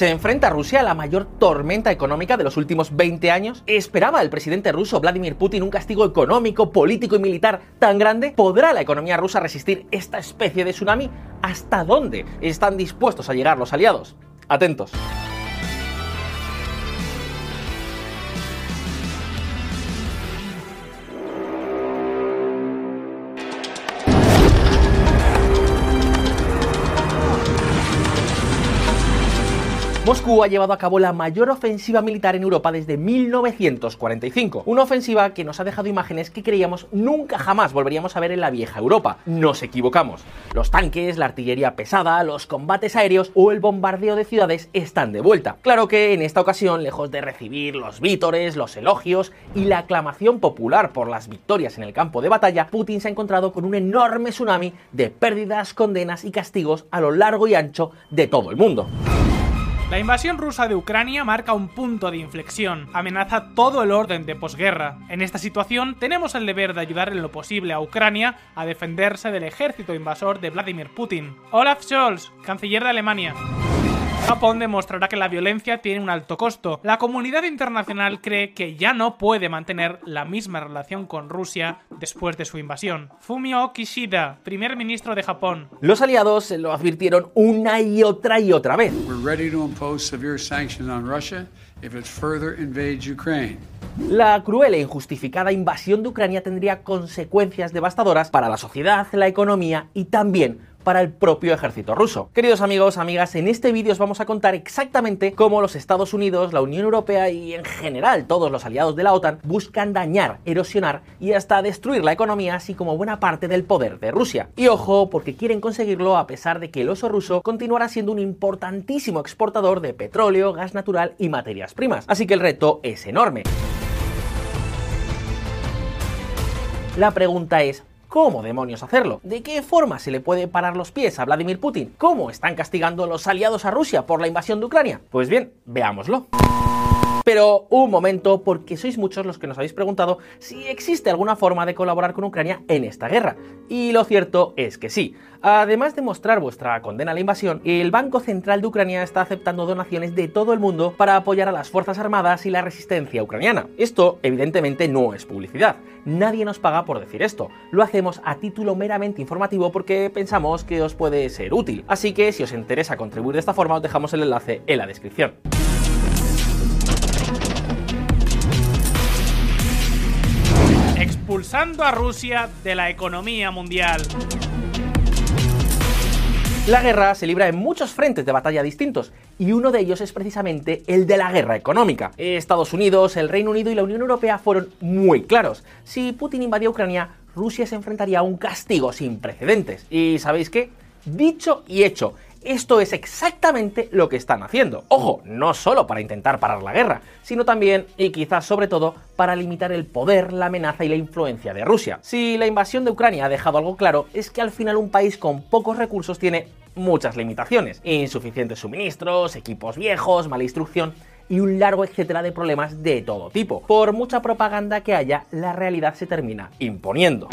¿Se enfrenta a Rusia a la mayor tormenta económica de los últimos 20 años? ¿Esperaba el presidente ruso Vladimir Putin un castigo económico, político y militar tan grande? ¿Podrá la economía rusa resistir esta especie de tsunami? ¿Hasta dónde están dispuestos a llegar los aliados? Atentos. Moscú ha llevado a cabo la mayor ofensiva militar en Europa desde 1945. Una ofensiva que nos ha dejado imágenes que creíamos nunca jamás volveríamos a ver en la vieja Europa. Nos equivocamos. Los tanques, la artillería pesada, los combates aéreos o el bombardeo de ciudades están de vuelta. Claro que en esta ocasión, lejos de recibir los vítores, los elogios y la aclamación popular por las victorias en el campo de batalla, Putin se ha encontrado con un enorme tsunami de pérdidas, condenas y castigos a lo largo y ancho de todo el mundo. La invasión rusa de Ucrania marca un punto de inflexión, amenaza todo el orden de posguerra. En esta situación tenemos el deber de ayudar en lo posible a Ucrania a defenderse del ejército invasor de Vladimir Putin. Olaf Scholz, canciller de Alemania. Japón demostrará que la violencia tiene un alto costo. La comunidad internacional cree que ya no puede mantener la misma relación con Rusia después de su invasión. Fumio Kishida, primer ministro de Japón. Los aliados se lo advirtieron una y otra y otra vez. La cruel e injustificada invasión de Ucrania tendría consecuencias devastadoras para la sociedad, la economía y también para el propio ejército ruso. Queridos amigos, amigas, en este vídeo os vamos a contar exactamente cómo los Estados Unidos, la Unión Europea y en general todos los aliados de la OTAN buscan dañar, erosionar y hasta destruir la economía así como buena parte del poder de Rusia. Y ojo, porque quieren conseguirlo a pesar de que el oso ruso continuará siendo un importantísimo exportador de petróleo, gas natural y materias primas. Así que el reto es enorme. La pregunta es, ¿Cómo demonios hacerlo? ¿De qué forma se le puede parar los pies a Vladimir Putin? ¿Cómo están castigando los aliados a Rusia por la invasión de Ucrania? Pues bien, veámoslo. Pero un momento, porque sois muchos los que nos habéis preguntado si existe alguna forma de colaborar con Ucrania en esta guerra. Y lo cierto es que sí. Además de mostrar vuestra condena a la invasión, el Banco Central de Ucrania está aceptando donaciones de todo el mundo para apoyar a las Fuerzas Armadas y la resistencia ucraniana. Esto, evidentemente, no es publicidad. Nadie nos paga por decir esto. Lo hacemos a título meramente informativo porque pensamos que os puede ser útil. Así que si os interesa contribuir de esta forma, os dejamos el enlace en la descripción. Expulsando a Rusia de la economía mundial. La guerra se libra en muchos frentes de batalla distintos, y uno de ellos es precisamente el de la guerra económica. Estados Unidos, el Reino Unido y la Unión Europea fueron muy claros. Si Putin invadía Ucrania, Rusia se enfrentaría a un castigo sin precedentes. ¿Y sabéis qué? Dicho y hecho, esto es exactamente lo que están haciendo. Ojo, no solo para intentar parar la guerra, sino también, y quizás sobre todo, para limitar el poder, la amenaza y la influencia de Rusia. Si la invasión de Ucrania ha dejado algo claro, es que al final un país con pocos recursos tiene muchas limitaciones. Insuficientes suministros, equipos viejos, mala instrucción y un largo etcétera de problemas de todo tipo. Por mucha propaganda que haya, la realidad se termina imponiendo.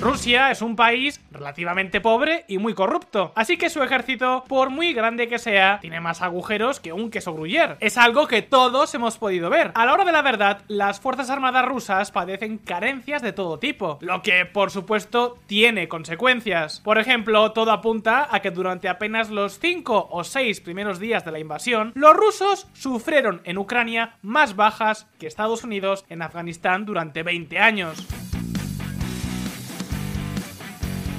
Rusia es un país relativamente pobre y muy corrupto, así que su ejército, por muy grande que sea, tiene más agujeros que un queso gruyer. Es algo que todos hemos podido ver. A la hora de la verdad, las Fuerzas Armadas rusas padecen carencias de todo tipo, lo que por supuesto tiene consecuencias. Por ejemplo, todo apunta a que durante apenas los 5 o 6 primeros días de la invasión, los rusos sufrieron en Ucrania más bajas que Estados Unidos en Afganistán durante 20 años.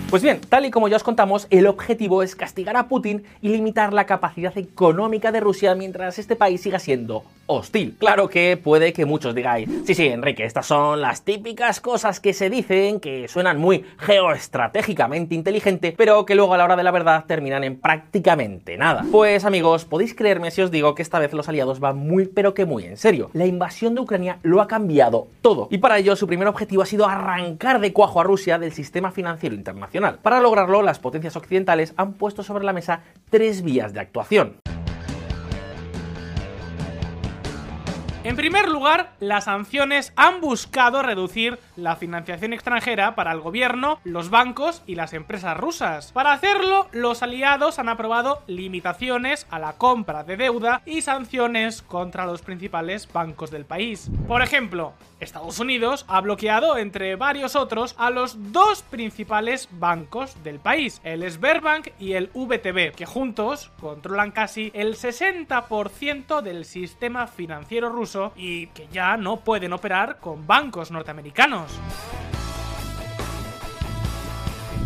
Pues bien, tal y como ya os contamos, el objetivo es castigar a Putin y limitar la capacidad económica de Rusia mientras este país siga siendo hostil. Claro que puede que muchos digáis, sí, sí, Enrique, estas son las típicas cosas que se dicen, que suenan muy geoestratégicamente inteligente, pero que luego a la hora de la verdad terminan en prácticamente nada. Pues amigos, podéis creerme si os digo que esta vez los aliados van muy pero que muy en serio. La invasión de Ucrania lo ha cambiado todo, y para ello su primer objetivo ha sido arrancar de cuajo a Rusia del sistema financiero internacional. Para lograrlo, las potencias occidentales han puesto sobre la mesa tres vías de actuación. En primer lugar, las sanciones han buscado reducir la financiación extranjera para el gobierno, los bancos y las empresas rusas. Para hacerlo, los aliados han aprobado limitaciones a la compra de deuda y sanciones contra los principales bancos del país. Por ejemplo, Estados Unidos ha bloqueado, entre varios otros, a los dos principales bancos del país, el Sberbank y el VTB, que juntos controlan casi el 60% del sistema financiero ruso y que ya no pueden operar con bancos norteamericanos.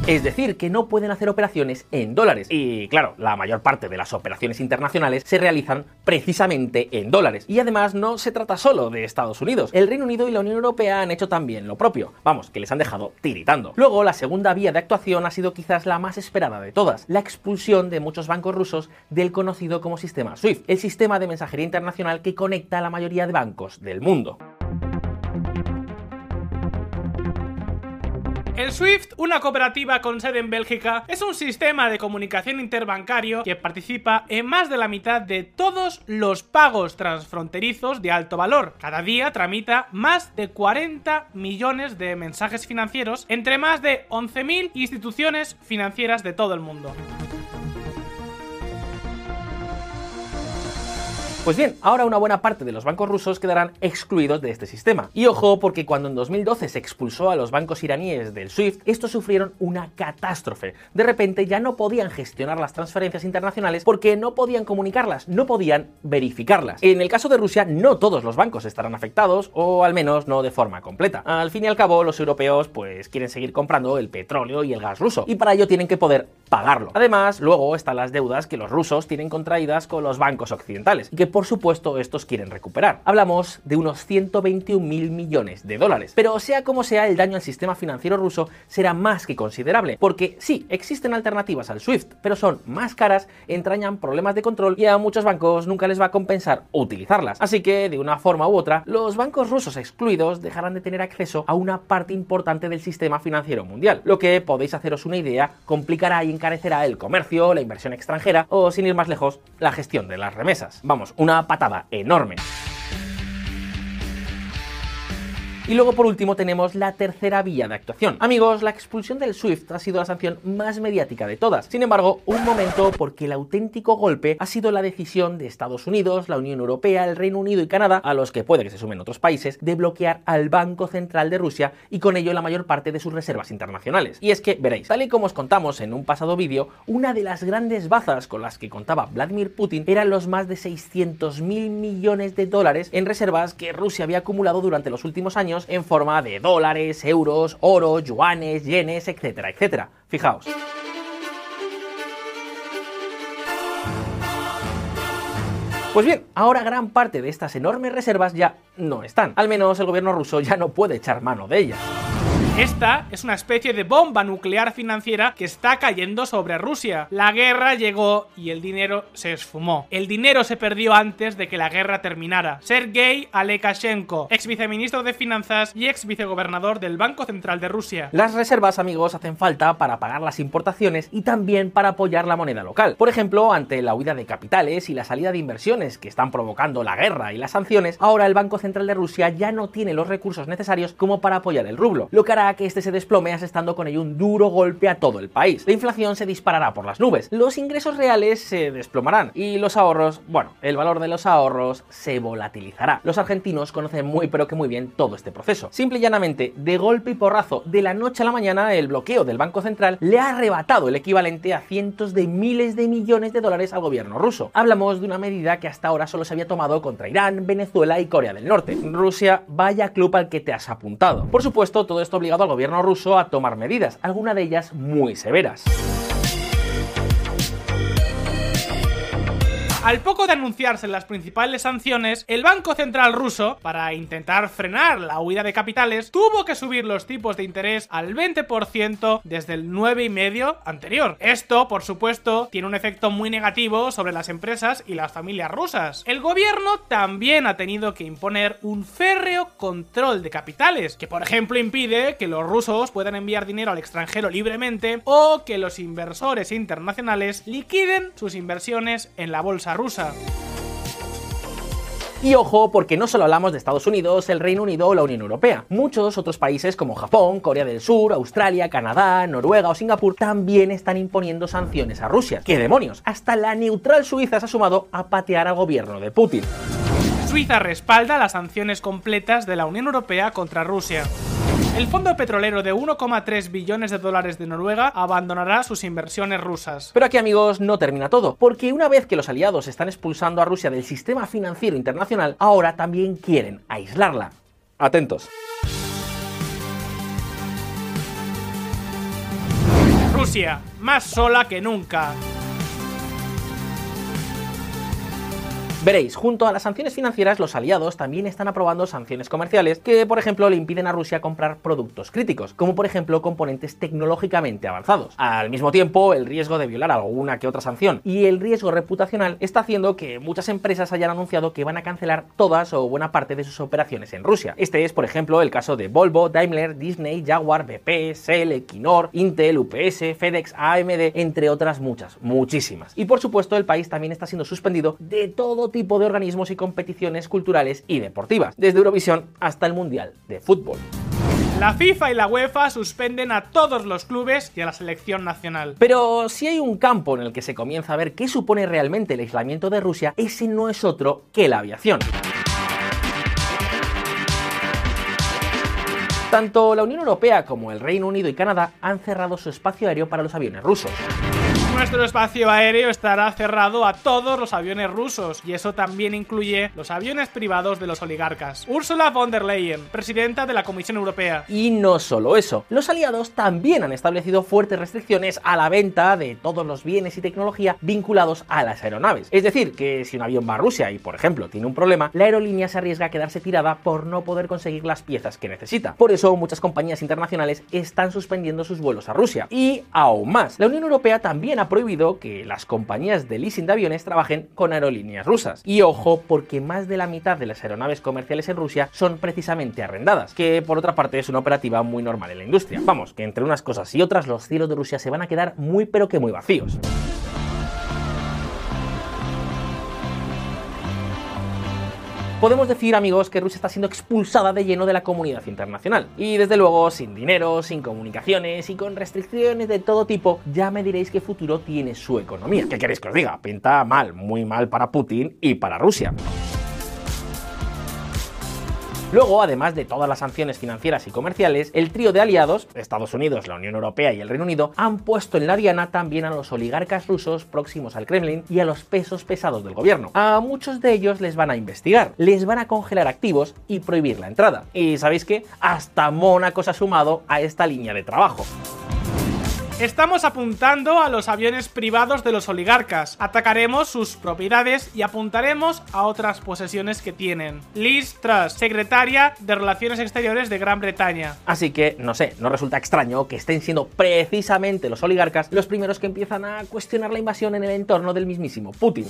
Es decir, que no pueden hacer operaciones en dólares. Y claro, la mayor parte de las operaciones internacionales se realizan precisamente en dólares. Y además no se trata solo de Estados Unidos. El Reino Unido y la Unión Europea han hecho también lo propio. Vamos, que les han dejado tiritando. Luego, la segunda vía de actuación ha sido quizás la más esperada de todas. La expulsión de muchos bancos rusos del conocido como sistema SWIFT, el sistema de mensajería internacional que conecta a la mayoría de bancos del mundo. El SWIFT, una cooperativa con sede en Bélgica, es un sistema de comunicación interbancario que participa en más de la mitad de todos los pagos transfronterizos de alto valor. Cada día tramita más de 40 millones de mensajes financieros entre más de 11.000 instituciones financieras de todo el mundo. Pues bien, ahora una buena parte de los bancos rusos quedarán excluidos de este sistema. Y ojo, porque cuando en 2012 se expulsó a los bancos iraníes del SWIFT, estos sufrieron una catástrofe. De repente ya no podían gestionar las transferencias internacionales porque no podían comunicarlas, no podían verificarlas. En el caso de Rusia, no todos los bancos estarán afectados, o al menos no de forma completa. Al fin y al cabo, los europeos pues quieren seguir comprando el petróleo y el gas ruso, y para ello tienen que poder pagarlo. Además, luego están las deudas que los rusos tienen contraídas con los bancos occidentales, y que por supuesto estos quieren recuperar. Hablamos de unos 121 mil millones de dólares. Pero sea como sea, el daño al sistema financiero ruso será más que considerable, porque sí, existen alternativas al SWIFT, pero son más caras, entrañan problemas de control y a muchos bancos nunca les va a compensar utilizarlas. Así que, de una forma u otra, los bancos rusos excluidos dejarán de tener acceso a una parte importante del sistema financiero mundial, lo que podéis haceros una idea, complicará y encarecerá el comercio, la inversión extranjera o, sin ir más lejos, la gestión de las remesas. Vamos, una patada enorme. Y luego por último tenemos la tercera vía de actuación. Amigos, la expulsión del SWIFT ha sido la sanción más mediática de todas. Sin embargo, un momento porque el auténtico golpe ha sido la decisión de Estados Unidos, la Unión Europea, el Reino Unido y Canadá, a los que puede que se sumen otros países, de bloquear al Banco Central de Rusia y con ello la mayor parte de sus reservas internacionales. Y es que, veréis, tal y como os contamos en un pasado vídeo, una de las grandes bazas con las que contaba Vladimir Putin eran los más de 600 mil millones de dólares en reservas que Rusia había acumulado durante los últimos años en forma de dólares, euros, oro, yuanes, yenes, etcétera, etcétera. Fijaos. Pues bien, ahora gran parte de estas enormes reservas ya no están. Al menos el gobierno ruso ya no puede echar mano de ellas. Esta es una especie de bomba nuclear financiera que está cayendo sobre Rusia. La guerra llegó y el dinero se esfumó. El dinero se perdió antes de que la guerra terminara. Sergei Alekashenko, ex viceministro de Finanzas y ex vicegobernador del Banco Central de Rusia. Las reservas, amigos, hacen falta para pagar las importaciones y también para apoyar la moneda local. Por ejemplo, ante la huida de capitales y la salida de inversiones que están provocando la guerra y las sanciones, ahora el Banco Central de Rusia ya no tiene los recursos necesarios como para apoyar el rublo, lo que hará que este se desplome asestando con ello un duro golpe a todo el país. La inflación se disparará por las nubes, los ingresos reales se desplomarán y los ahorros, bueno, el valor de los ahorros se volatilizará. Los argentinos conocen muy pero que muy bien todo este proceso. Simple y llanamente, de golpe y porrazo, de la noche a la mañana, el bloqueo del Banco Central le ha arrebatado el equivalente a cientos de miles de millones de dólares al gobierno ruso. Hablamos de una medida que hasta ahora solo se había tomado contra Irán, Venezuela y Corea del Norte. Rusia, vaya club al que te has apuntado. Por supuesto, todo esto al gobierno ruso a tomar medidas, algunas de ellas muy severas. Al poco de anunciarse las principales sanciones, el Banco Central ruso, para intentar frenar la huida de capitales, tuvo que subir los tipos de interés al 20% desde el 9,5% anterior. Esto, por supuesto, tiene un efecto muy negativo sobre las empresas y las familias rusas. El gobierno también ha tenido que imponer un férreo control de capitales, que por ejemplo impide que los rusos puedan enviar dinero al extranjero libremente o que los inversores internacionales liquiden sus inversiones en la bolsa rusa. Y ojo, porque no solo hablamos de Estados Unidos, el Reino Unido o la Unión Europea. Muchos otros países como Japón, Corea del Sur, Australia, Canadá, Noruega o Singapur también están imponiendo sanciones a Rusia. ¡Qué demonios! Hasta la neutral Suiza se ha sumado a patear al gobierno de Putin. Suiza respalda las sanciones completas de la Unión Europea contra Rusia. El fondo petrolero de 1,3 billones de dólares de Noruega abandonará sus inversiones rusas. Pero aquí amigos no termina todo, porque una vez que los aliados están expulsando a Rusia del sistema financiero internacional, ahora también quieren aislarla. Atentos. Rusia, más sola que nunca. Veréis, junto a las sanciones financieras, los aliados también están aprobando sanciones comerciales que, por ejemplo, le impiden a Rusia comprar productos críticos, como por ejemplo componentes tecnológicamente avanzados. Al mismo tiempo, el riesgo de violar alguna que otra sanción y el riesgo reputacional está haciendo que muchas empresas hayan anunciado que van a cancelar todas o buena parte de sus operaciones en Rusia. Este es, por ejemplo, el caso de Volvo, Daimler, Disney, Jaguar, BP, Shell, Equinor, Intel, UPS, FedEx, AMD, entre otras muchas, muchísimas. Y por supuesto, el país también está siendo suspendido de todo tipo de organismos y competiciones culturales y deportivas, desde Eurovisión hasta el Mundial de Fútbol. La FIFA y la UEFA suspenden a todos los clubes y a la selección nacional. Pero si hay un campo en el que se comienza a ver qué supone realmente el aislamiento de Rusia, ese no es otro que la aviación. Tanto la Unión Europea como el Reino Unido y Canadá han cerrado su espacio aéreo para los aviones rusos. Nuestro espacio aéreo estará cerrado a todos los aviones rusos y eso también incluye los aviones privados de los oligarcas. Ursula von der Leyen, presidenta de la Comisión Europea. Y no solo eso, los aliados también han establecido fuertes restricciones a la venta de todos los bienes y tecnología vinculados a las aeronaves. Es decir, que si un avión va a Rusia y, por ejemplo, tiene un problema, la aerolínea se arriesga a quedarse tirada por no poder conseguir las piezas que necesita. Por eso muchas compañías internacionales están suspendiendo sus vuelos a Rusia. Y aún más, la Unión Europea también ha prohibido que las compañías de leasing de aviones trabajen con aerolíneas rusas. Y ojo, porque más de la mitad de las aeronaves comerciales en Rusia son precisamente arrendadas, que por otra parte es una operativa muy normal en la industria. Vamos, que entre unas cosas y otras los cielos de Rusia se van a quedar muy pero que muy vacíos. Podemos decir, amigos, que Rusia está siendo expulsada de lleno de la comunidad internacional. Y desde luego, sin dinero, sin comunicaciones y con restricciones de todo tipo, ya me diréis qué futuro tiene su economía. ¿Qué queréis que os diga? Pinta mal, muy mal para Putin y para Rusia. Luego, además de todas las sanciones financieras y comerciales, el trío de aliados, Estados Unidos, la Unión Europea y el Reino Unido, han puesto en la diana también a los oligarcas rusos próximos al Kremlin y a los pesos pesados del gobierno. A muchos de ellos les van a investigar, les van a congelar activos y prohibir la entrada. Y sabéis que hasta Mónaco se ha sumado a esta línea de trabajo. Estamos apuntando a los aviones privados de los oligarcas. Atacaremos sus propiedades y apuntaremos a otras posesiones que tienen. Liz Truss, secretaria de Relaciones Exteriores de Gran Bretaña. Así que, no sé, no resulta extraño que estén siendo precisamente los oligarcas los primeros que empiezan a cuestionar la invasión en el entorno del mismísimo Putin.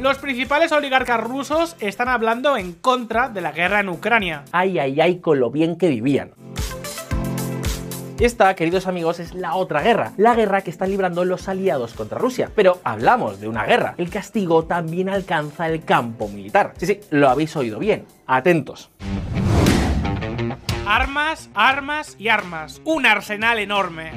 Los principales oligarcas rusos están hablando en contra de la guerra en Ucrania. Ay, ay, ay, con lo bien que vivían. Esta, queridos amigos, es la otra guerra, la guerra que están librando los aliados contra Rusia. Pero hablamos de una guerra. El castigo también alcanza el campo militar. Sí, sí, lo habéis oído bien. Atentos. Armas, armas y armas. Un arsenal enorme.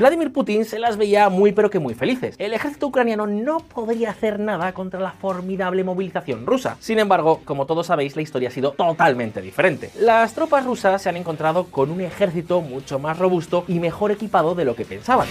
Vladimir Putin se las veía muy pero que muy felices. El ejército ucraniano no podría hacer nada contra la formidable movilización rusa. Sin embargo, como todos sabéis, la historia ha sido totalmente diferente. Las tropas rusas se han encontrado con un ejército mucho más robusto y mejor equipado de lo que pensaban.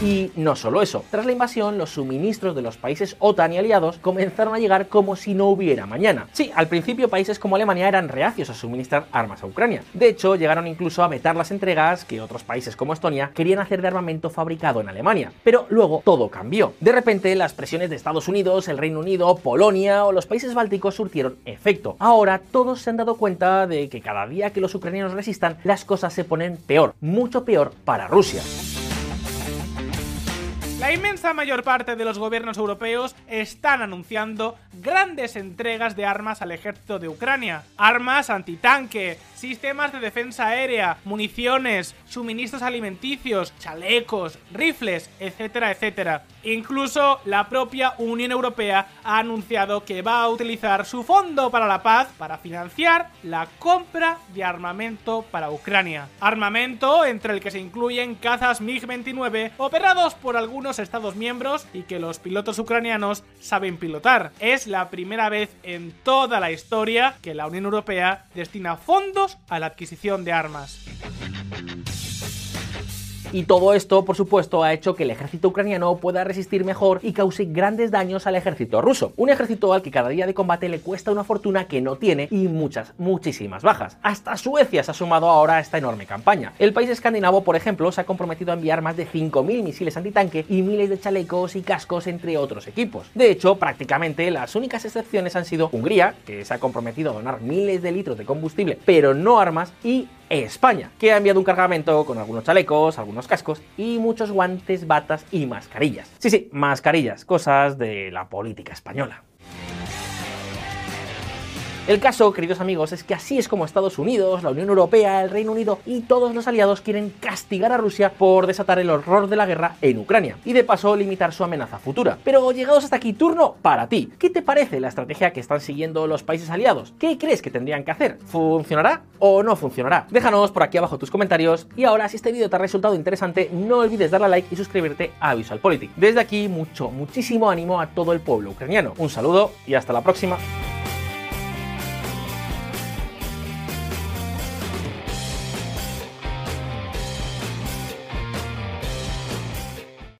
Y no solo eso, tras la invasión, los suministros de los países OTAN y aliados comenzaron a llegar como si no hubiera mañana. Sí, al principio países como Alemania eran reacios a suministrar armas a Ucrania. De hecho, llegaron incluso a vetar las entregas que otros países como Estonia querían hacer de armamento fabricado en Alemania. Pero luego todo cambió. De repente, las presiones de Estados Unidos, el Reino Unido, Polonia o los países bálticos surtieron efecto. Ahora todos se han dado cuenta de que cada día que los ucranianos resistan, las cosas se ponen peor, mucho peor para Rusia. La inmensa mayor parte de los gobiernos europeos están anunciando grandes entregas de armas al ejército de Ucrania. Armas antitanque, sistemas de defensa aérea, municiones, suministros alimenticios, chalecos, rifles, etcétera, etcétera. Incluso la propia Unión Europea ha anunciado que va a utilizar su Fondo para la Paz para financiar la compra de armamento para Ucrania. Armamento entre el que se incluyen cazas MiG-29 operados por algunos estados miembros y que los pilotos ucranianos saben pilotar. Es la primera vez en toda la historia que la Unión Europea destina fondos a la adquisición de armas. Y todo esto, por supuesto, ha hecho que el ejército ucraniano pueda resistir mejor y cause grandes daños al ejército ruso. Un ejército al que cada día de combate le cuesta una fortuna que no tiene y muchas, muchísimas bajas. Hasta Suecia se ha sumado ahora a esta enorme campaña. El país escandinavo, por ejemplo, se ha comprometido a enviar más de 5.000 misiles antitanque y miles de chalecos y cascos, entre otros equipos. De hecho, prácticamente las únicas excepciones han sido Hungría, que se ha comprometido a donar miles de litros de combustible, pero no armas, y España, que ha enviado un cargamento con algunos chalecos, algunos cascos y muchos guantes, batas y mascarillas. Sí, sí, mascarillas, cosas de la política española. El caso, queridos amigos, es que así es como Estados Unidos, la Unión Europea, el Reino Unido y todos los aliados quieren castigar a Rusia por desatar el horror de la guerra en Ucrania y de paso limitar su amenaza futura. Pero llegados hasta aquí, turno para ti. ¿Qué te parece la estrategia que están siguiendo los países aliados? ¿Qué crees que tendrían que hacer? ¿Funcionará o no funcionará? Déjanos por aquí abajo tus comentarios y ahora si este vídeo te ha resultado interesante no olvides darle a like y suscribirte a VisualPolitik. Desde aquí mucho, muchísimo ánimo a todo el pueblo ucraniano. Un saludo y hasta la próxima.